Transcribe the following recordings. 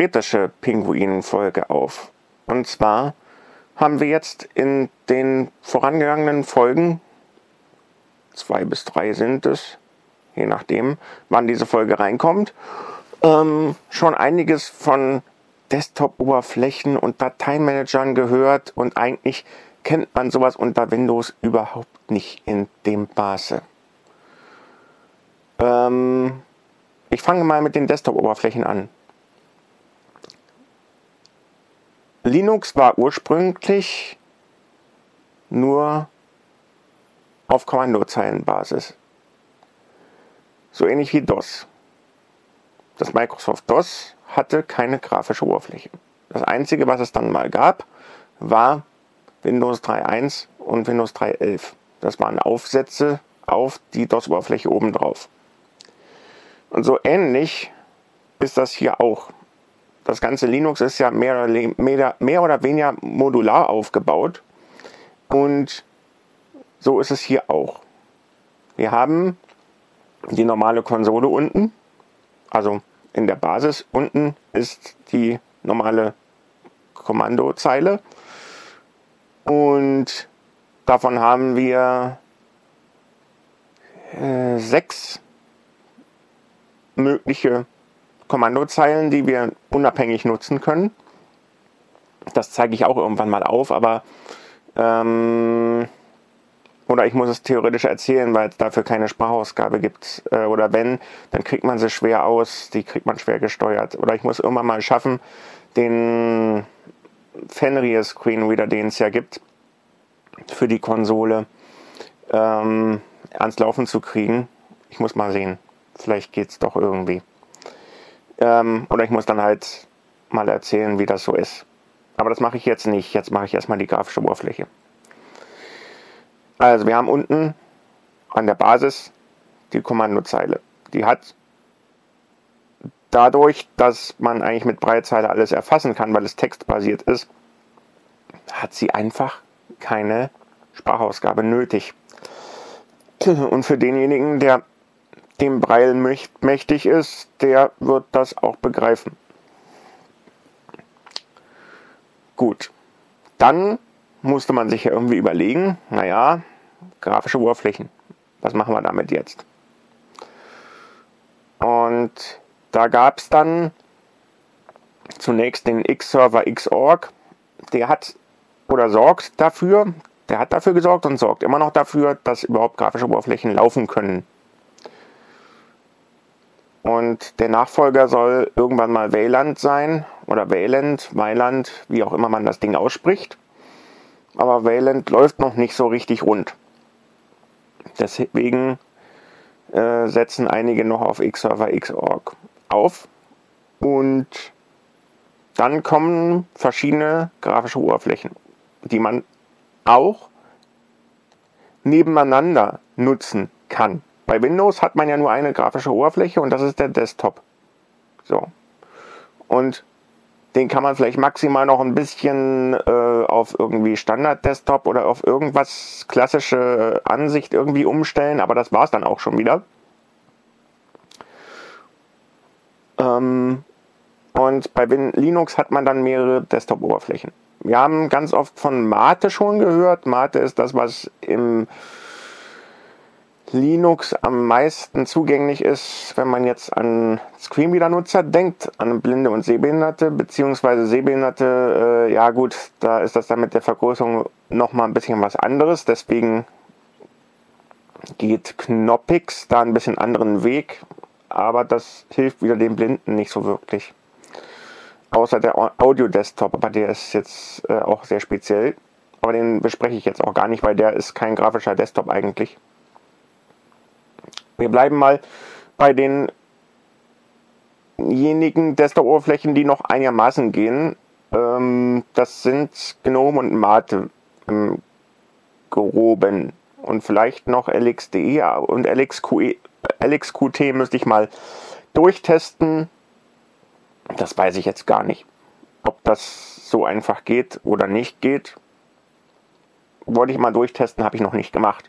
theoretische Pinguin-Folge auf. Und zwar haben wir jetzt in den vorangegangenen Folgen, zwei bis drei sind es, je nachdem, wann diese Folge reinkommt, ähm, schon einiges von Desktop-Oberflächen und Dateimanagern gehört und eigentlich kennt man sowas unter Windows überhaupt nicht in dem Maße. Ähm, ich fange mal mit den Desktop-Oberflächen an. Linux war ursprünglich nur auf Kommandozeilenbasis. So ähnlich wie DOS. Das Microsoft DOS hatte keine grafische Oberfläche. Das einzige, was es dann mal gab, war Windows 3.1 und Windows 3.11. Das waren Aufsätze auf die DOS-Oberfläche obendrauf. Und so ähnlich ist das hier auch. Das ganze Linux ist ja mehr oder, weniger modular aufgebaut. Und so ist es hier auch. Wir haben die normale Konsole unten. Also in der Basis unten ist die normale Kommandozeile. Und davon haben wir äh, sechs mögliche Kommandozeilen, die wir unabhängig nutzen können. Das zeige ich auch irgendwann mal auf, aber ähm, oder ich muss es theoretisch erzählen, weil es dafür keine Sprachausgabe gibt. Äh, oder wenn, dann kriegt man sie schwer aus, die kriegt man schwer gesteuert. Oder ich muss irgendwann mal schaffen, den Fenrir Screenreader, den es ja gibt, für die Konsole ähm, ans Laufen zu kriegen. Ich muss mal sehen. Vielleicht geht es doch irgendwie. Ähm, oder ich muss dann halt mal erzählen, wie das so ist. Aber das mache ich jetzt nicht. Jetzt mache ich erstmal die grafische Oberfläche. Also wir haben unten an der Basis die Kommandozeile. Die hat dadurch, dass man eigentlich mit Breitzeile alles erfassen kann, weil es textbasiert ist, hat sie einfach keine Sprachausgabe nötig. Und für denjenigen, der dem Breil mächtig ist, der wird das auch begreifen. Gut, dann musste man sich ja irgendwie überlegen, naja, grafische Oberflächen, was machen wir damit jetzt? Und da gab es dann zunächst den X-Server Xorg, der hat oder sorgt dafür, der hat dafür gesorgt und sorgt immer noch dafür, dass überhaupt grafische Oberflächen laufen können. Und der Nachfolger soll irgendwann mal Wayland sein oder Wayland, Wayland, wie auch immer man das Ding ausspricht. Aber Wayland läuft noch nicht so richtig rund. Deswegen äh, setzen einige noch auf Xserver Xorg auf. Und dann kommen verschiedene grafische Oberflächen, die man auch nebeneinander nutzen kann. Bei Windows hat man ja nur eine grafische Oberfläche und das ist der Desktop. So. Und den kann man vielleicht maximal noch ein bisschen äh, auf irgendwie Standard-Desktop oder auf irgendwas klassische Ansicht irgendwie umstellen, aber das war es dann auch schon wieder. Ähm, und bei Win Linux hat man dann mehrere Desktop-Oberflächen. Wir haben ganz oft von Mate schon gehört. Mate ist das, was im Linux am meisten zugänglich ist, wenn man jetzt an Screenreader-Nutzer denkt, an Blinde und Sehbehinderte, beziehungsweise Sehbehinderte, äh, ja gut, da ist das dann mit der Vergrößerung nochmal ein bisschen was anderes, deswegen geht Knoppix da ein bisschen anderen Weg, aber das hilft wieder den Blinden nicht so wirklich. Außer der Audio-Desktop, aber der ist jetzt äh, auch sehr speziell. Aber den bespreche ich jetzt auch gar nicht, weil der ist kein grafischer Desktop eigentlich. Wir bleiben mal bei denjenigen Desktop-Oberflächen, die noch einigermaßen gehen. Ähm, das sind GNOME und Mate im Groben. Und vielleicht noch LXDE und LXQE, LXQT müsste ich mal durchtesten. Das weiß ich jetzt gar nicht. Ob das so einfach geht oder nicht geht, wollte ich mal durchtesten, habe ich noch nicht gemacht.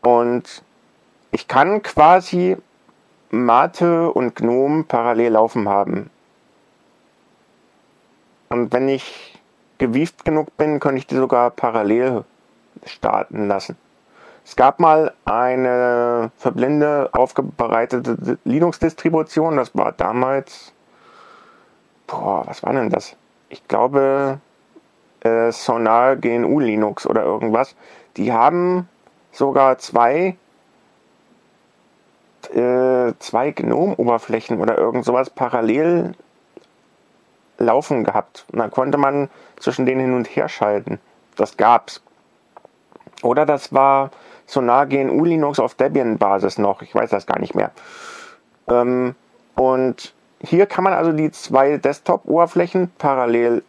Und ich kann quasi Mate und GNOME parallel laufen haben. Und wenn ich gewieft genug bin, könnte ich die sogar parallel starten lassen. Es gab mal eine für Blinde aufbereitete Linux-Distribution, das war damals, boah, was war denn das? Ich glaube, äh, Sonar GNU Linux oder irgendwas. Die haben sogar zwei, äh, zwei GNOME-Oberflächen oder irgend sowas parallel laufen gehabt. Und dann konnte man zwischen denen hin und her schalten. Das gab's. Oder das war Sonar GNU Linux auf Debian-Basis noch. Ich weiß das gar nicht mehr. Ähm, und hier kann man also die zwei Desktop-Oberflächen parallel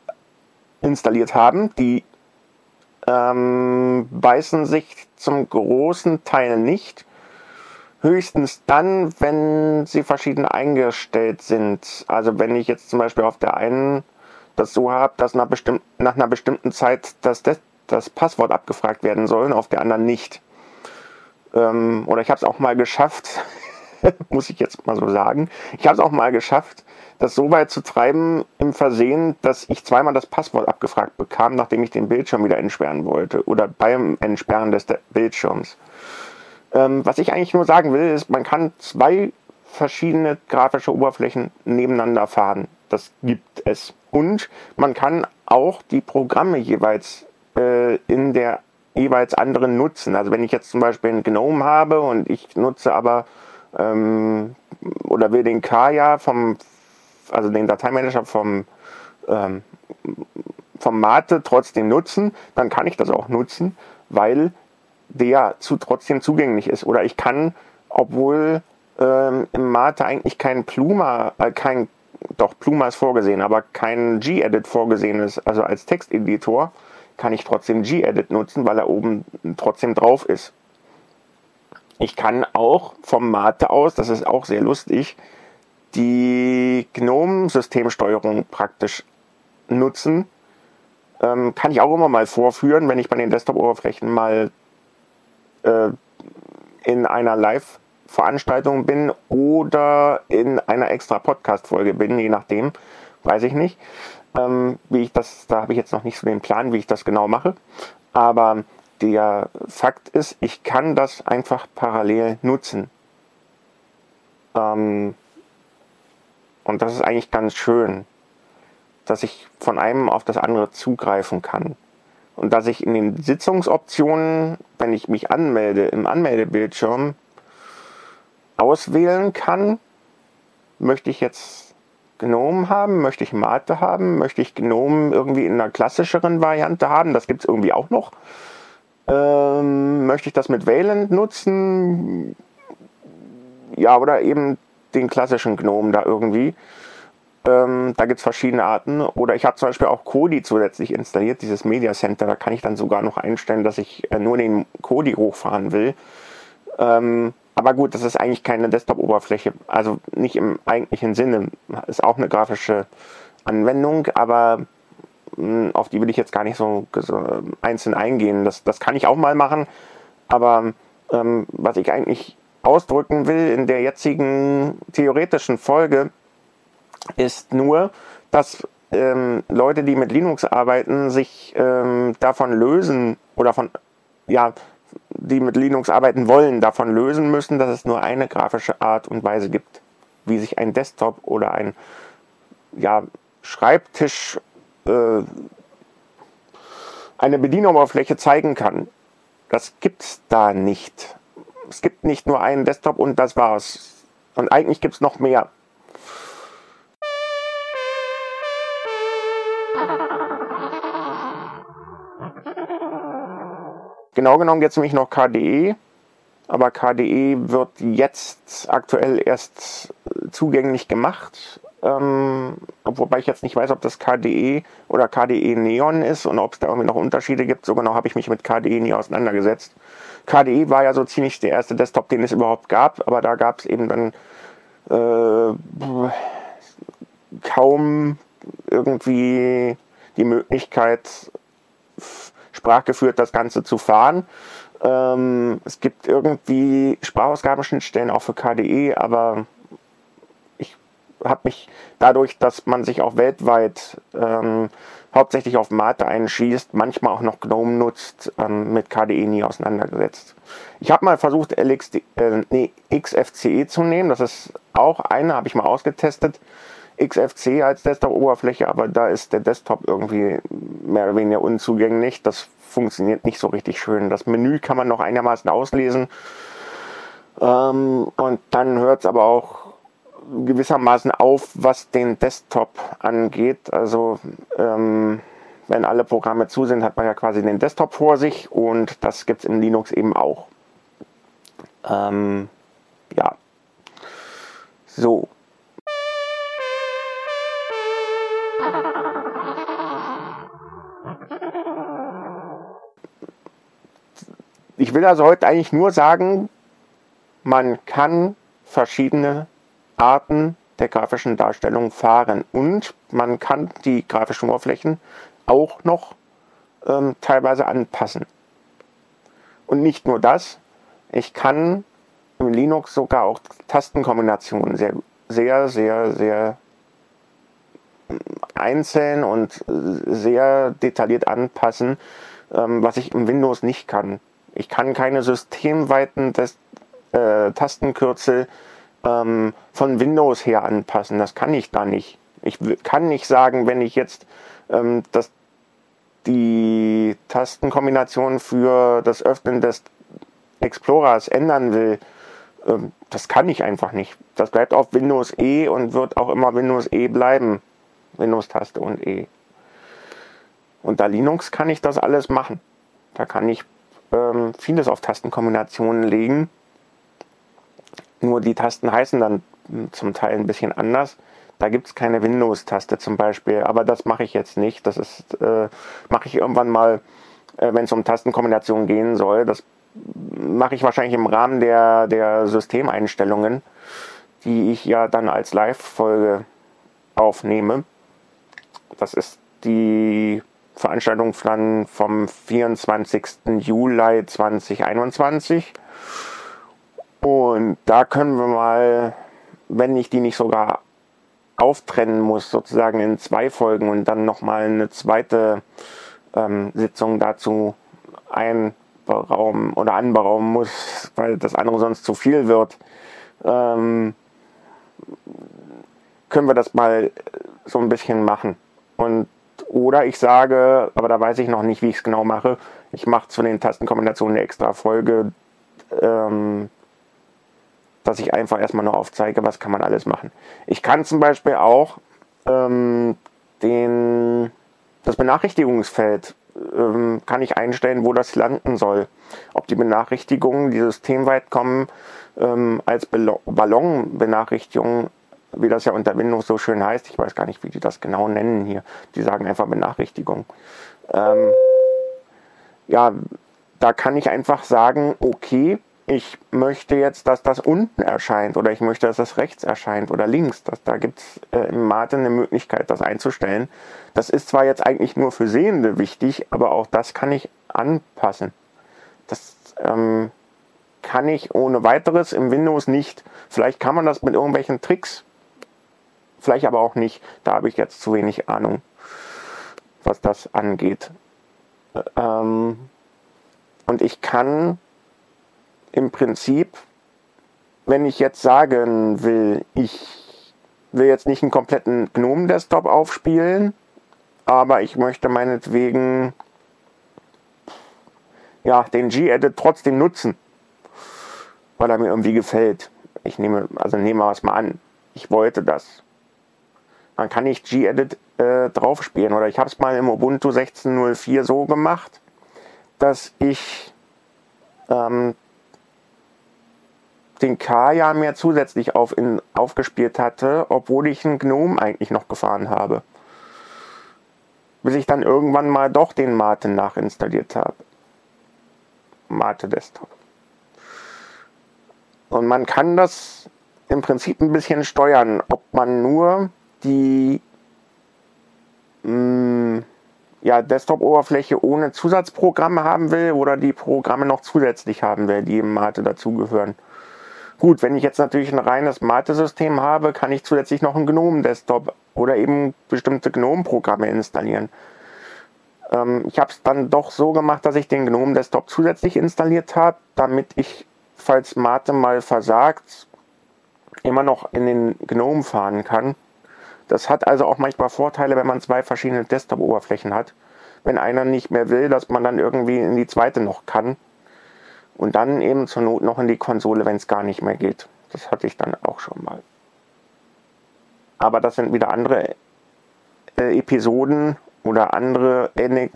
installiert haben. Die ähm, beißen sich zum großen Teil nicht. Höchstens dann, wenn sie verschieden eingestellt sind. Also wenn ich jetzt zum Beispiel auf der einen das so habe, dass nach, bestimm nach einer bestimmten Zeit das, das Passwort abgefragt werden soll, auf der anderen nicht. Ähm, oder ich habe es auch mal geschafft, muss ich jetzt mal so sagen, ich habe es auch mal geschafft, das so weit zu treiben im Versehen, dass ich zweimal das Passwort abgefragt bekam, nachdem ich den Bildschirm wieder entsperren wollte oder beim Entsperren des Bildschirms. Ähm, was ich eigentlich nur sagen will, ist, man kann zwei verschiedene grafische Oberflächen nebeneinander fahren. Das gibt es. Und man kann auch die Programme jeweils äh, in der jeweils anderen nutzen. Also wenn ich jetzt zum Beispiel einen GNOME habe und ich nutze aber ähm, oder will den Kaya vom, also den Dateimanager vom, ähm, vom Mate trotzdem nutzen, dann kann ich das auch nutzen, weil der zu, trotzdem zugänglich ist. Oder ich kann, obwohl ähm, im Mate eigentlich kein Pluma, äh, kein, doch Pluma ist vorgesehen, aber kein G-Edit vorgesehen ist, also als Texteditor, kann ich trotzdem G-Edit nutzen, weil er oben trotzdem drauf ist. Ich kann auch vom Mate aus, das ist auch sehr lustig, die GNOME-Systemsteuerung praktisch nutzen. Ähm, kann ich auch immer mal vorführen, wenn ich bei den Desktop-Oberflächen mal äh, in einer Live-Veranstaltung bin oder in einer extra Podcast-Folge bin, je nachdem, weiß ich nicht. Ähm, wie ich das, da habe ich jetzt noch nicht so den Plan, wie ich das genau mache. Aber der Fakt ist, ich kann das einfach parallel nutzen. Ähm, und das ist eigentlich ganz schön, dass ich von einem auf das andere zugreifen kann. Und dass ich in den Sitzungsoptionen, wenn ich mich anmelde, im Anmeldebildschirm auswählen kann, möchte ich jetzt Gnome haben? Möchte ich Mate haben? Möchte ich Gnome irgendwie in einer klassischeren Variante haben? Das gibt es irgendwie auch noch. Ähm, möchte ich das mit Wayland nutzen? Ja, oder eben den klassischen Gnome da irgendwie. Ähm, da gibt es verschiedene Arten. Oder ich habe zum Beispiel auch Kodi zusätzlich installiert, dieses Media Center. Da kann ich dann sogar noch einstellen, dass ich äh, nur den Kodi hochfahren will. Ähm, aber gut, das ist eigentlich keine Desktop-Oberfläche, also nicht im eigentlichen Sinne. Ist auch eine grafische Anwendung, aber mh, hm, auf die will ich jetzt gar nicht so, so einzeln eingehen. Das, das kann ich auch mal machen, aber ähm, was ich eigentlich ausdrücken will in der jetzigen theoretischen Folge, ist nur, dass ähm, Leute, die mit Linux arbeiten, sich ähm, davon lösen oder von, ja, die mit Linux arbeiten wollen, davon lösen müssen, dass es nur eine grafische Art und Weise gibt, wie sich ein Desktop oder ein ja, Schreibtisch äh, eine Bedienoberfläche zeigen kann. Das gibt es da nicht. Es gibt nicht nur einen Desktop und das war's. Und eigentlich gibt es noch mehr. Genau genommen jetzt nämlich noch KDE, aber KDE wird jetzt aktuell erst zugänglich gemacht. Ähm, wobei ich jetzt nicht weiß, ob das KDE oder KDE Neon ist und ob es da irgendwie noch Unterschiede gibt. So genau habe ich mich mit KDE nie auseinandergesetzt. KDE war ja so ziemlich der erste Desktop, den es überhaupt gab, aber da gab es eben dann äh, kaum irgendwie die Möglichkeit, sprachgeführt das Ganze zu fahren. Ähm, es gibt irgendwie Sprachausgabenschnittstellen auch für KDE, aber habe mich dadurch, dass man sich auch weltweit ähm, hauptsächlich auf Mate einschießt, manchmal auch noch GNOME nutzt, ähm, mit KDE nie auseinandergesetzt. Ich habe mal versucht, LXD, äh, nee, XFCE zu nehmen. Das ist auch eine, habe ich mal ausgetestet. XFC als Desktop-Oberfläche, aber da ist der Desktop irgendwie mehr oder weniger unzugänglich. Das funktioniert nicht so richtig schön. Das Menü kann man noch einigermaßen auslesen. Ähm, und dann hört es aber auch gewissermaßen auf, was den Desktop angeht. Also ähm, wenn alle Programme zu sind, hat man ja quasi den Desktop vor sich und das gibt es im Linux eben auch. Ähm, ja. So. Ich will also heute eigentlich nur sagen, man kann verschiedene Arten der grafischen Darstellung fahren und man kann die grafischen Oberflächen auch noch ähm, teilweise anpassen. Und nicht nur das, ich kann im Linux sogar auch Tastenkombinationen sehr, sehr, sehr, sehr ähm, einzeln und sehr detailliert anpassen, ähm, was ich im Windows nicht kann. Ich kann keine systemweiten des, äh, Tastenkürzel ähm, von Windows her anpassen. Das kann ich da nicht. Ich kann nicht sagen, wenn ich jetzt ähm, das, die Tastenkombination für das Öffnen des Explorers ändern will, ähm, das kann ich einfach nicht. Das bleibt auf Windows E und wird auch immer Windows E bleiben. Windows-Taste und E. Unter Linux kann ich das alles machen. Da kann ich ähm, vieles auf Tastenkombinationen legen nur die Tasten heißen dann zum Teil ein bisschen anders. Da gibt es keine Windows-Taste zum Beispiel, aber das mache ich jetzt nicht. Das äh, mache ich irgendwann mal, äh, wenn es um Tastenkombinationen gehen soll. Das mache ich wahrscheinlich im Rahmen der, der Systemeinstellungen, die ich ja dann als Live-Folge aufnehme. Das ist die Veranstaltung dann vom 24. Juli 2021. Und da können wir mal, wenn ich die nicht sogar auftrennen muss, sozusagen in zwei Folgen und dann nochmal eine zweite ähm, Sitzung dazu einberaumen oder anberaumen muss, weil das andere sonst zu viel wird, ähm, können wir das mal so ein bisschen machen. Und oder ich sage, aber da weiß ich noch nicht, wie ich es genau mache, ich mache zu den Tastenkombinationen eine extra Folge, ähm, dass ich einfach erstmal nur aufzeige, was kann man alles machen. Ich kann zum Beispiel auch ähm, den, das Benachrichtigungsfeld ähm, kann ich einstellen, wo das landen soll. Ob die Benachrichtigungen, die systemweit kommen, ähm, als Ballonbenachrichtigungen, wie das ja unter Windows so schön heißt, ich weiß gar nicht, wie die das genau nennen hier, die sagen einfach Benachrichtigung. Ähm, ja, da kann ich einfach sagen, okay, ich möchte jetzt, dass das unten erscheint oder ich möchte, dass das rechts erscheint oder links. Das, da gibt es äh, im Mate eine Möglichkeit, das einzustellen. Das ist zwar jetzt eigentlich nur für Sehende wichtig, aber auch das kann ich anpassen. Das ähm, kann ich ohne weiteres im Windows nicht. Vielleicht kann man das mit irgendwelchen Tricks, vielleicht aber auch nicht. Da habe ich jetzt zu wenig Ahnung, was das angeht. Ähm, und ich kann im Prinzip, wenn ich jetzt sagen will, ich will jetzt nicht einen kompletten GNOME-Desktop aufspielen, aber ich möchte meinetwegen ja, den G-Edit trotzdem nutzen, weil er mir irgendwie gefällt. Ich nehme, also nehmen wir es mal an, ich wollte das. Dann kann ich G-Edit äh, draufspielen. Oder ich habe es mal im Ubuntu 16.04 so gemacht, dass ich ähm, den K ja mehr zusätzlich auf in, aufgespielt hatte, obwohl ich einen Gnome eigentlich noch gefahren habe. Bis ich dann irgendwann mal doch den Mate nachinstalliert habe. Mate Desktop. Und man kann das im Prinzip ein bisschen steuern, ob man nur die mh, mm, ja, Desktop-Oberfläche ohne Zusatzprogramme haben will oder die Programme noch zusätzlich haben will, die im Mate dazugehören. Gut, wenn ich jetzt natürlich ein reines Mate-System habe, kann ich zusätzlich noch einen GNOME-Desktop oder eben bestimmte GNOME-Programme installieren. Ähm, ich habe es dann doch so gemacht, dass ich den GNOME-Desktop zusätzlich installiert habe, damit ich, falls Mate mal versagt, immer noch in den GNOME fahren kann. Das hat also auch manchmal Vorteile, wenn man zwei verschiedene Desktop-Oberflächen hat. Wenn einer nicht mehr will, dass man dann irgendwie in die zweite noch kann. Und dann eben zur Not noch in die Konsole, wenn es gar nicht mehr geht. Das hatte ich dann auch schon mal. Aber das sind wieder andere äh, Episoden oder andere äh,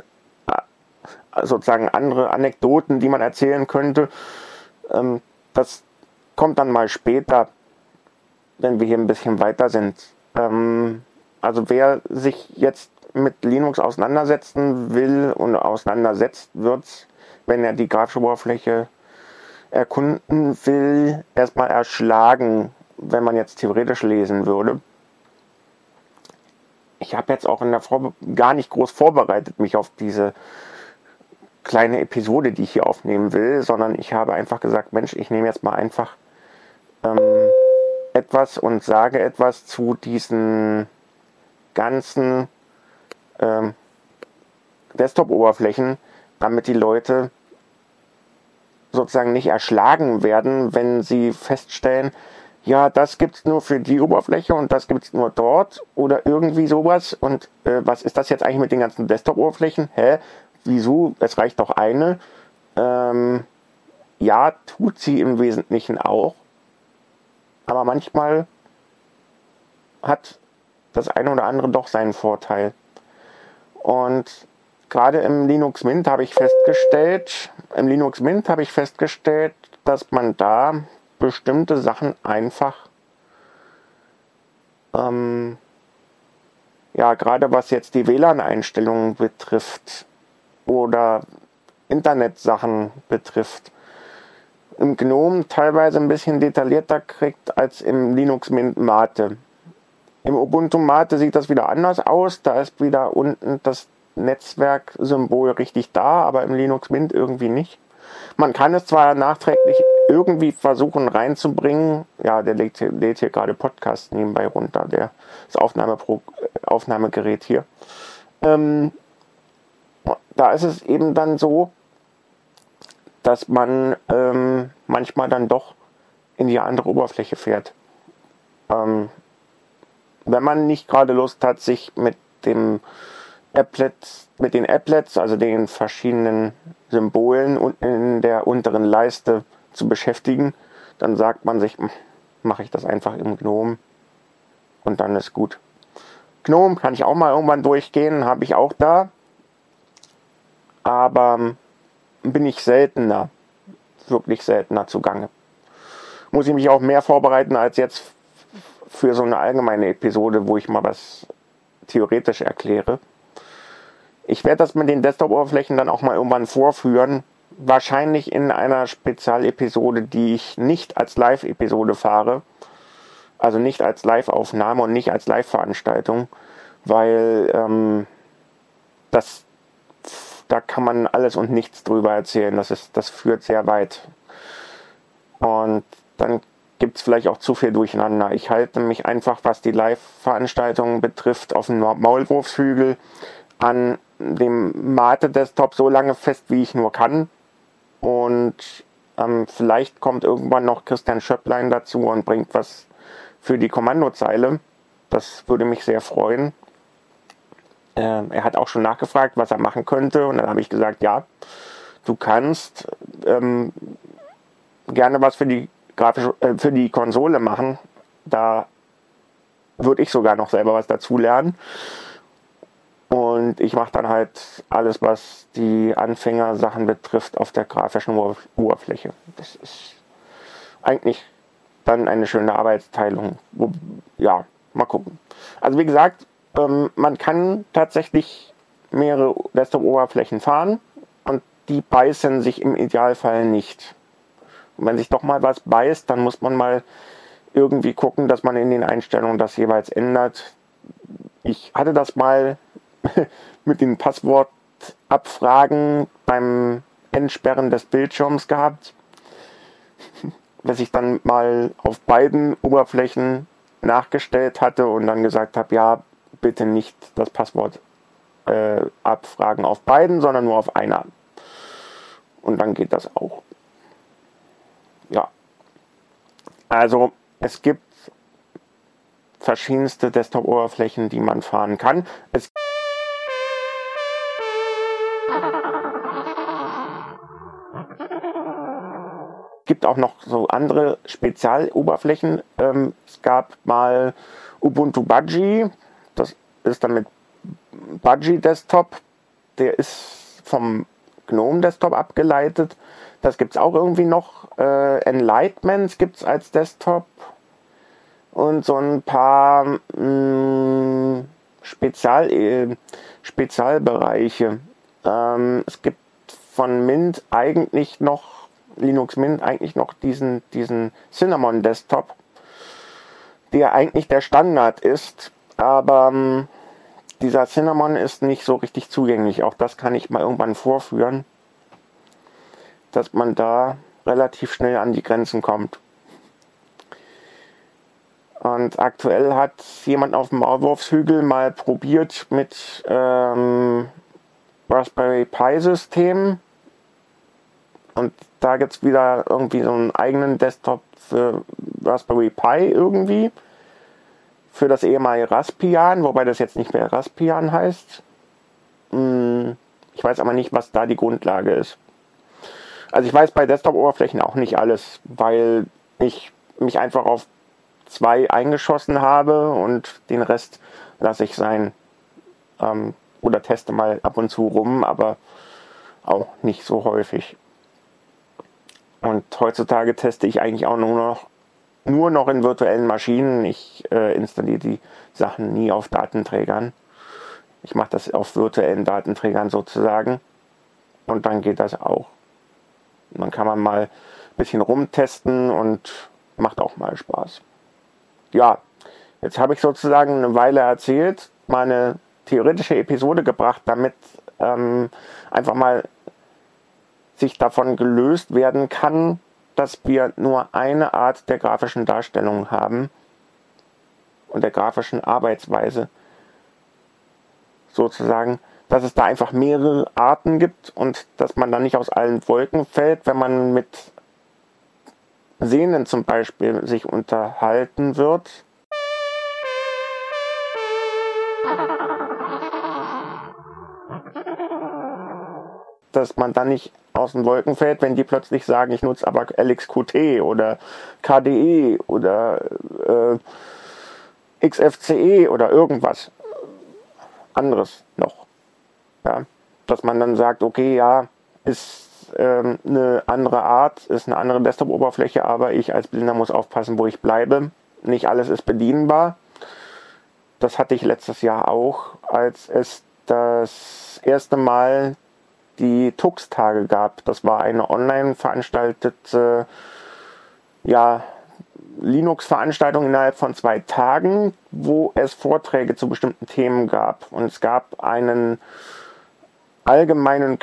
sozusagen andere Anekdoten, die man erzählen könnte. Ähm, das kommt dann mal später, wenn wir hier ein bisschen weiter sind. Ähm, also wer sich jetzt mit Linux auseinandersetzen will und auseinandersetzt, wird wenn er die grafische Oberfläche erkunden will, erstmal erschlagen, wenn man jetzt theoretisch lesen würde. Ich habe jetzt auch in der Vor gar nicht groß vorbereitet mich auf diese kleine Episode, die ich hier aufnehmen will, sondern ich habe einfach gesagt, Mensch, ich nehme jetzt mal einfach ähm, etwas und sage etwas zu diesen ganzen ähm, Desktop-Oberflächen, damit die Leute sozusagen nicht erschlagen werden, wenn sie feststellen, ja, das gibt es nur für die Oberfläche und das gibt es nur dort oder irgendwie sowas. Und äh, was ist das jetzt eigentlich mit den ganzen Desktop-Oberflächen? Hä? Wieso? Es reicht doch eine. Ähm, ja, tut sie im Wesentlichen auch. Aber manchmal hat das eine oder andere doch seinen Vorteil. Und gerade im Linux Mint habe ich festgestellt, im Linux Mint habe ich festgestellt, dass man da bestimmte Sachen einfach, ähm, ja, gerade was jetzt die WLAN-Einstellungen betrifft oder Internetsachen betrifft, im GNOME teilweise ein bisschen detaillierter kriegt als im Linux Mint Mate. Im Ubuntu Mate sieht das wieder anders aus. Da ist wieder unten das Netzwerksymbol richtig da, aber im Linux Mint irgendwie nicht. Man kann es zwar nachträglich irgendwie versuchen reinzubringen. Ja, der lädt, lädt hier gerade Podcast nebenbei runter, der, das Aufnahmepro Aufnahmegerät hier. Ähm, da ist es eben dann so, dass man ähm, manchmal dann doch in die andere Oberfläche fährt. Ähm, wenn man nicht gerade Lust hat, sich mit dem Applets, mit den Applets, also den verschiedenen Symbolen in der unteren Leiste zu beschäftigen, dann sagt man sich, hm, mache ich das einfach im GNOME und dann ist gut. GNOME kann ich auch mal irgendwann durchgehen, habe ich auch da, aber bin ich seltener, wirklich seltener zugange. Muss ich mich auch mehr vorbereiten als jetzt für so eine allgemeine Episode, wo ich mal was theoretisch erkläre. Ich werde das mit den Desktop-Oberflächen dann auch mal irgendwann vorführen. Wahrscheinlich in einer Spezialepisode, die ich nicht als Live-Episode fahre. Also nicht als Live-Aufnahme und nicht als Live-Veranstaltung, weil ähm, das, da kann man alles und nichts drüber erzählen. Das, ist, das führt sehr weit. Und dann gibt es vielleicht auch zu viel Durcheinander. Ich halte mich einfach, was die Live-Veranstaltungen betrifft, auf dem Maulwurfshügel an dem Mate-Desktop so lange fest, wie ich nur kann. Und ähm, vielleicht kommt irgendwann noch Christian Schöpplein dazu und bringt was für die Kommandozeile. Das würde mich sehr freuen. Äh, er hat auch schon nachgefragt, was er machen könnte. Und dann habe ich gesagt, ja, du kannst ähm, gerne was für die grafische, äh, für die Konsole machen. Da würde ich sogar noch selber was dazu lernen. Und ich mache dann halt alles, was die Anfängersachen betrifft, auf der grafischen Oberfläche. Das ist eigentlich dann eine schöne Arbeitsteilung. Ja, mal gucken. Also wie gesagt, ähm, man kann tatsächlich mehrere Desktop-Oberflächen fahren und die beißen sich im Idealfall nicht. Und wenn sich doch mal was beißt, dann muss man mal irgendwie gucken, dass man in den Einstellungen das jeweils ändert. Ich hatte das mal mit den Passwortabfragen beim Entsperren des Bildschirms gehabt. bis ich dann mal auf beiden Oberflächen nachgestellt hatte und dann gesagt habe, ja, bitte nicht das Passwort äh, abfragen auf beiden, sondern nur auf einer. Und dann geht das auch. Ja. Also es gibt verschiedenste Desktop-Oberflächen, die man fahren kann. Es gibt auch noch so andere Spezialoberflächen. Ähm, es gab mal Ubuntu Budgie, ist dann mit Budgie Desktop, der ist vom GNOME Desktop abgeleitet. Das gibt es auch irgendwie noch. Äh, Enlightenment gibt es als Desktop. Und so ein paar mh, mm, Spezial, äh, Spezialbereiche. Ähm, es gibt von Mint eigentlich noch, Linux Mint eigentlich noch diesen, diesen Cinnamon Desktop, der eigentlich der Standard ist. Aber ähm, dieser Cinnamon ist nicht so richtig zugänglich. Auch das kann ich mal irgendwann vorführen, dass man da relativ schnell an die Grenzen kommt. Und aktuell hat jemand auf dem Maulwurfshügel mal probiert mit ähm, Raspberry Pi System. Und da gibt es wieder irgendwie so einen eigenen Desktop für Raspberry Pi irgendwie für das ehemalige Raspbian, wobei das jetzt nicht mehr Raspbian heißt. Hm, ich weiß aber nicht, was da die Grundlage ist. Also ich weiß bei Desktop-Oberflächen auch nicht alles, weil ich mich einfach auf zwei eingeschossen habe und den Rest lasse ich sein. Ähm, oder teste mal ab und zu rum, aber auch nicht so häufig. Und heutzutage teste ich eigentlich auch nur noch nur noch in virtuellen Maschinen. Ich äh, installiere die Sachen nie auf Datenträgern. Ich mache das auf virtuellen Datenträgern sozusagen. Und dann geht das auch. dann kann man mal ein bisschen rumtesten und macht auch mal Spaß. Ja, jetzt habe ich sozusagen eine Weile erzählt, meine theoretische Episode gebracht, damit ähm, einfach mal sich davon gelöst werden kann, dass wir nur eine Art der grafischen Darstellung haben und der grafischen Arbeitsweise sozusagen, dass es da einfach mehrere Arten gibt und dass man dann nicht aus allen Wolken fällt, wenn man mit Sehnen zum Beispiel sich unterhalten wird. Dass man dann nicht aus den Wolken fällt, wenn die plötzlich sagen, ich nutze aber LXQT oder KDE oder äh, XFCE oder irgendwas anderes noch. Ja, dass man dann sagt, okay, ja, ist ähm, eine andere Art, ist eine andere Desktop-Oberfläche, aber ich als Blinder muss aufpassen, wo ich bleibe. Nicht alles ist bedienbar. Das hatte ich letztes Jahr auch, als es das erste Mal die Tux-Tage gab. Das war eine online veranstaltete ja, Linux-Veranstaltung innerhalb von zwei Tagen, wo es Vorträge zu bestimmten Themen gab. Und es gab einen allgemeinen,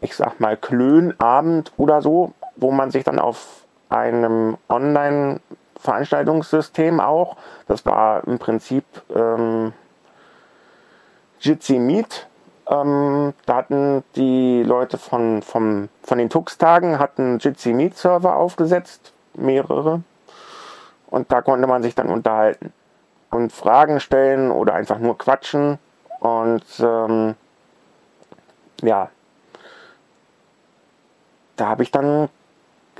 ich sag mal, Klönabend oder so, wo man sich dann auf einem Online-Veranstaltungssystem auch, das war im Prinzip ähm, Jitsi Meet, ähm, da hatten die Leute von, vom, von den Tux-Tagen hatten Jitsi Meet Server aufgesetzt, mehrere. Und da konnte man sich dann unterhalten und Fragen stellen oder einfach nur quatschen. Und ähm, ja, da habe ich dann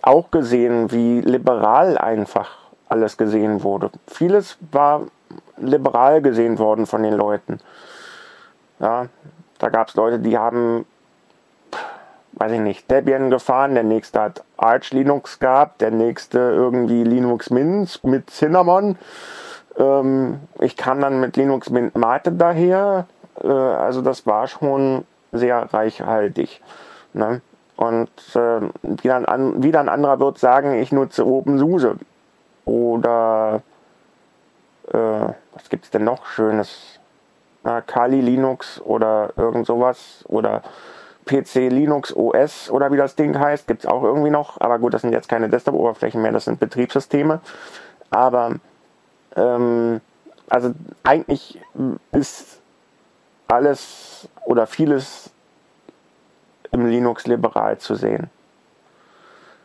auch gesehen, wie liberal einfach alles gesehen wurde. Vieles war liberal gesehen worden von den Leuten. Ja, da gab es Leute, die haben, weiß ich nicht, Debian gefahren, der nächste hat Arch Linux gehabt, der nächste irgendwie Linux Mint mit Cinnamon. Ähm, ich kam dann mit Linux Mint Mate daher. Äh, also das war schon sehr reichhaltig. Ne? Und äh, wieder, ein, an, wieder ein anderer wird sagen, ich nutze OpenSUSE. Oder äh, was gibt es denn noch Schönes? Äh, Kali Linux oder irgend sowas oder PC Linux OS oder wie das Ding heißt, gibt es auch irgendwie noch. Aber gut, das sind jetzt keine Desktop-Oberflächen mehr, das sind Betriebssysteme. Aber ähm, also eigentlich ist alles oder vieles im Linux liberal zu sehen.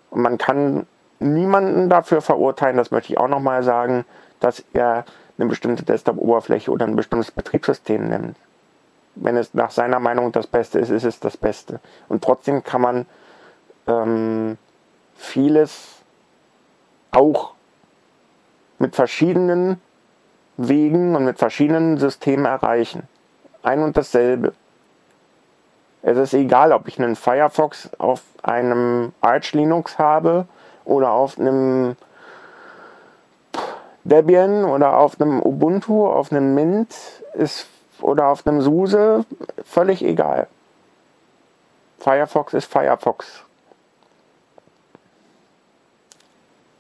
Und man kann niemanden dafür verurteilen, das möchte ich auch nochmal sagen, dass er eine bestimmte Desktop-Oberfläche oder ein bestimmtes Betriebssystem nimmt. Wenn es nach seiner Meinung das Beste ist, ist es das Beste. Und trotzdem kann man ähm, vieles auch mit verschiedenen Wegen und mit verschiedenen Systemen erreichen. Ein und dasselbe. Es ist egal, ob ich einen Firefox auf einem Arch Linux habe oder auf einem Debian oder auf einem Ubuntu, auf einem Mint ist, oder auf einem SUSE, völlig egal. Firefox ist Firefox.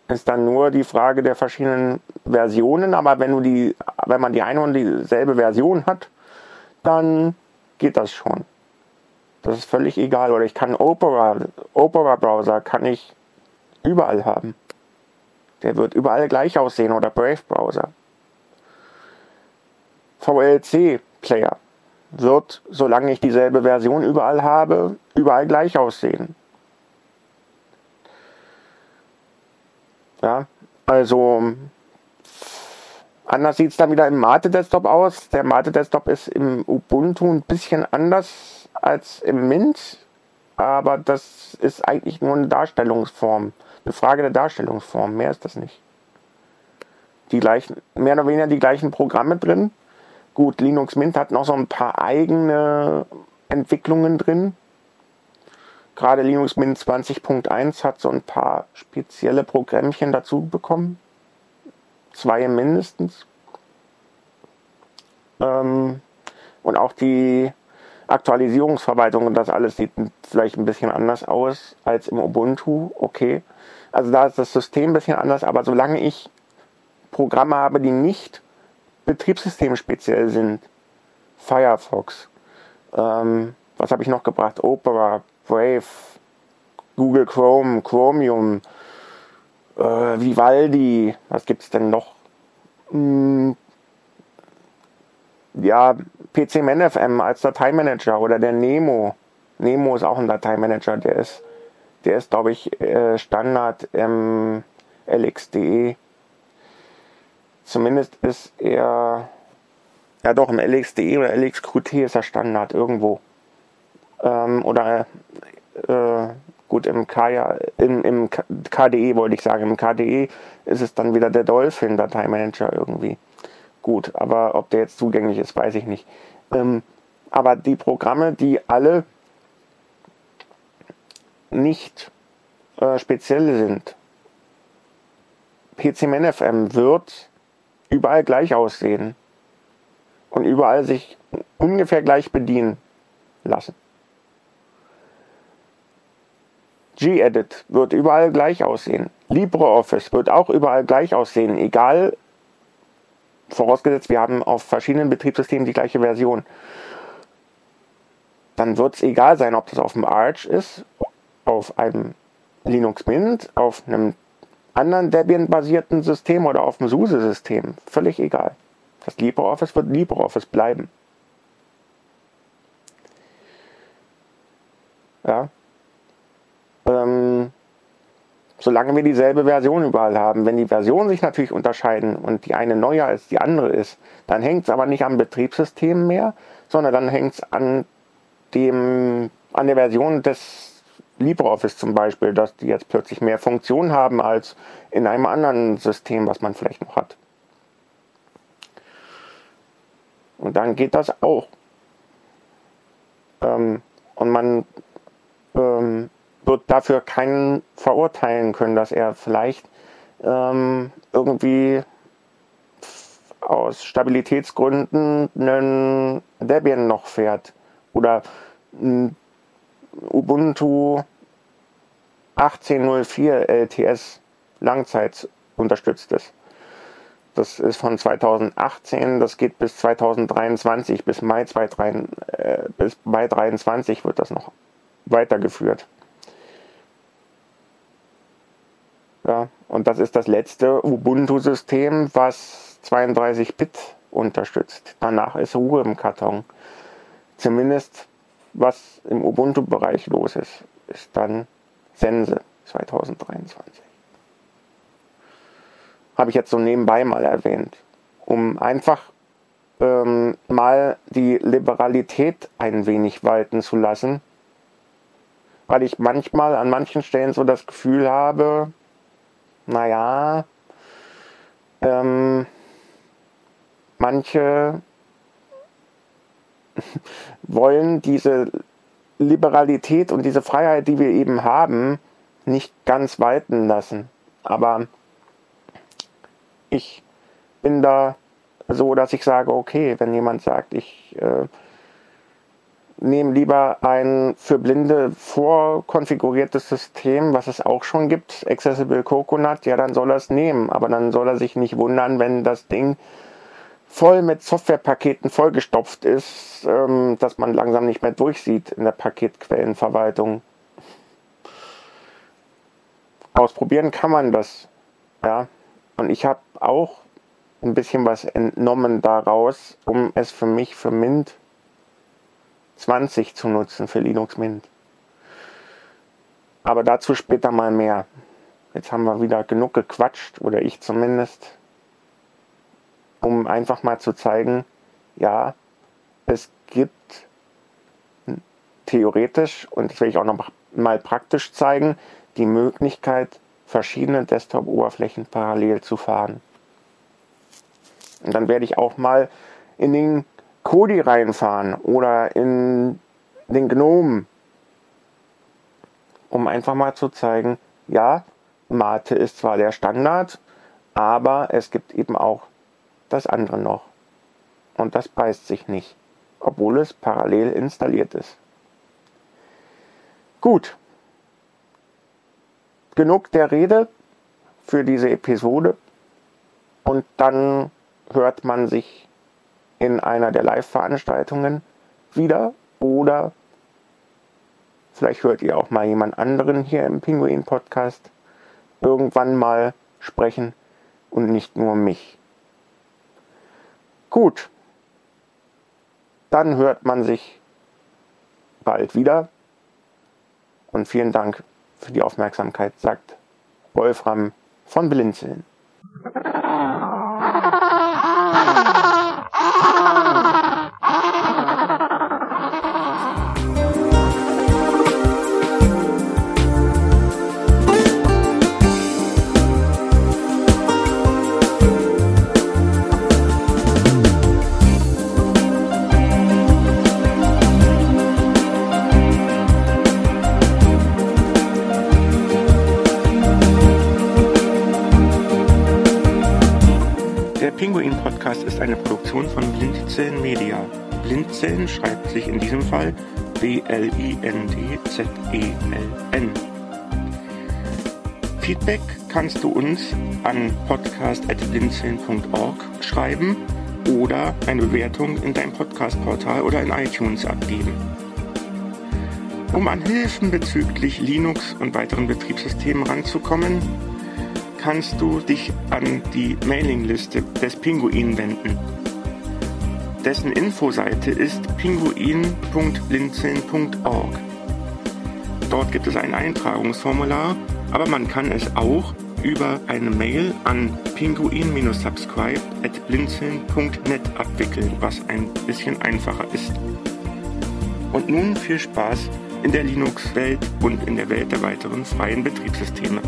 Ist dann nur die Frage der verschiedenen Versionen, aber wenn du die, wenn man die eine und dieselbe Version hat, dann geht das schon. Das ist völlig egal. Oder ich kann Opera, Opera Browser kann ich überall haben. Der wird überall gleich aussehen oder Brave Browser. VLC Player wird, solange ich dieselbe Version überall habe, überall gleich aussehen. Ja, also anders sieht es dann wieder im Mate Desktop aus. Der Mate Desktop ist im Ubuntu ein bisschen anders als im Mint, aber das ist eigentlich nur eine Darstellungsform, eine Frage der Darstellungsform, mehr ist das nicht. Die gleichen, mehr oder weniger die gleichen Programme drin. Gut, Linux Mint hat noch so ein paar eigene Entwicklungen drin. Gerade Linux Mint 20.1 hat so ein paar spezielle Programmchen dazu bekommen. Zwei mindestens. Ähm, und auch die Aktualisierungsverwaltung und das alles sieht vielleicht ein bisschen anders aus als im Ubuntu, okay. Also da ist das System ein bisschen anders, aber solange ich Programme habe, die nicht betriebssystemspeziell sind, Firefox, ähm, was habe ich noch gebracht? Opera, Brave, Google Chrome, Chromium, äh, Vivaldi, was gibt es denn noch? Hm, ja, PC ManFM als Dateimanager oder der Nemo. Nemo ist auch ein Dateimanager, der ist, der ist glaube ich, äh, Standard im LXDE. Zumindest ist er, ja doch, im LXDE oder LXQT ist er Standard irgendwo. Ähm, oder, äh, gut, im, Kaya, im, im KDE wollte ich sagen, im KDE ist es dann wieder der Dolphin Dateimanager irgendwie gut. Aber ob der jetzt zugänglich ist, weiß ich nicht. Ähm, aber die Programme, die alle nicht äh, speziell sind, PCMNFM wird überall gleich aussehen und überall sich ungefähr gleich bedienen lassen. Gedit wird überall gleich aussehen. LibreOffice wird auch überall gleich aussehen, egal vorausgesetzt, wir haben auf verschiedenen Betriebssystemen die gleiche Version, dann wird es egal sein, ob das auf dem Arch ist, auf einem Linux Mint, auf einem anderen Debian-basierten System oder auf dem SUSE-System. Völlig egal. Das LibreOffice wird LibreOffice bleiben. Ja. Ähm, solange wir dieselbe Version überall haben. Wenn die Versionen sich natürlich unterscheiden und die eine neuer als die andere ist, dann hängt es aber nicht am Betriebssystem mehr, sondern dann hängt es an an der Version des LibreOffice zum Beispiel, dass die jetzt plötzlich mehr Funktionen haben als in einem anderen System, was man vielleicht noch hat. Und dann geht das auch. Ähm, und man ähm, wird dafür keinen verurteilen können, dass er vielleicht ähm, irgendwie aus Stabilitätsgründen einen Debian noch fährt oder Ubuntu 18.04 LTS Langzeit unterstützt ist. Das ist von 2018, das geht bis 2023, bis Mai, 2023, äh, bis Mai 23 wird das noch weitergeführt. Ja, und das ist das letzte Ubuntu-System, was 32-Bit unterstützt. Danach ist Ruhe im Karton. Zumindest was im Ubuntu-Bereich los ist, ist dann Sense 2023. Habe ich jetzt so nebenbei mal erwähnt, um einfach ähm, mal die Liberalität ein wenig walten zu lassen, weil ich manchmal an manchen Stellen so das Gefühl habe, naja, ähm, manche wollen diese Liberalität und diese Freiheit, die wir eben haben, nicht ganz walten lassen. Aber ich bin da so, dass ich sage, okay, wenn jemand sagt, ich äh, nehme lieber ein für Blinde vorkonfiguriertes System, was es auch schon gibt, Accessible Coconut, ja, dann soll er es nehmen. Aber dann soll er sich nicht wundern, wenn das Ding voll mit Softwarepaketen vollgestopft ist, ähm, dass man langsam nicht mehr durchsieht in der Paketquellenverwaltung. Ausprobieren kann man das. Ja. Und ich habe auch ein bisschen was entnommen daraus, um es für mich für Mint 20 zu nutzen, für Linux Mint. Aber dazu später mal mehr. Jetzt haben wir wieder genug gequatscht, oder ich zumindest um einfach mal zu zeigen, ja, es gibt theoretisch, und das will ich auch noch mal praktisch zeigen, die Möglichkeit, verschiedene Desktop-Oberflächen parallel zu fahren. Und dann werde ich auch mal in den Kodi reinfahren oder in den GNOME, um einfach mal zu zeigen, ja, Mate ist zwar der Standard, aber es gibt eben auch das andere noch. Und das beißt sich nicht, obwohl es parallel installiert ist. Gut. Genug der Rede für diese Episode. Und dann hört man sich in einer der Live-Veranstaltungen wieder oder vielleicht hört ihr auch mal jemand anderen hier im Pinguin Podcast irgendwann mal sprechen und nicht nur mich. Gut, dann hört man sich bald wieder. Und vielen Dank für die Aufmerksamkeit, sagt Wolfram von Blinzeln. Blindzellen schreibt sich in diesem Fall B-L-I-N-D-Z-E-L-N. Feedback kannst du uns an podcast.blindzellen.org schreiben oder eine Bewertung in deinem Podcast-Portal oder in iTunes abgeben. Um an Hilfen bezüglich Linux und weiteren Betriebssystemen ranzukommen, kannst du dich an die Mailingliste des Pinguin wenden. Dessen Infoseite ist pinguin.blinzeln.org. Dort gibt es ein Eintragungsformular, aber man kann es auch über eine Mail an pinguin-subscribe at blinzeln.net abwickeln, was ein bisschen einfacher ist. Und nun viel Spaß in der Linux-Welt und in der Welt der weiteren freien Betriebssysteme.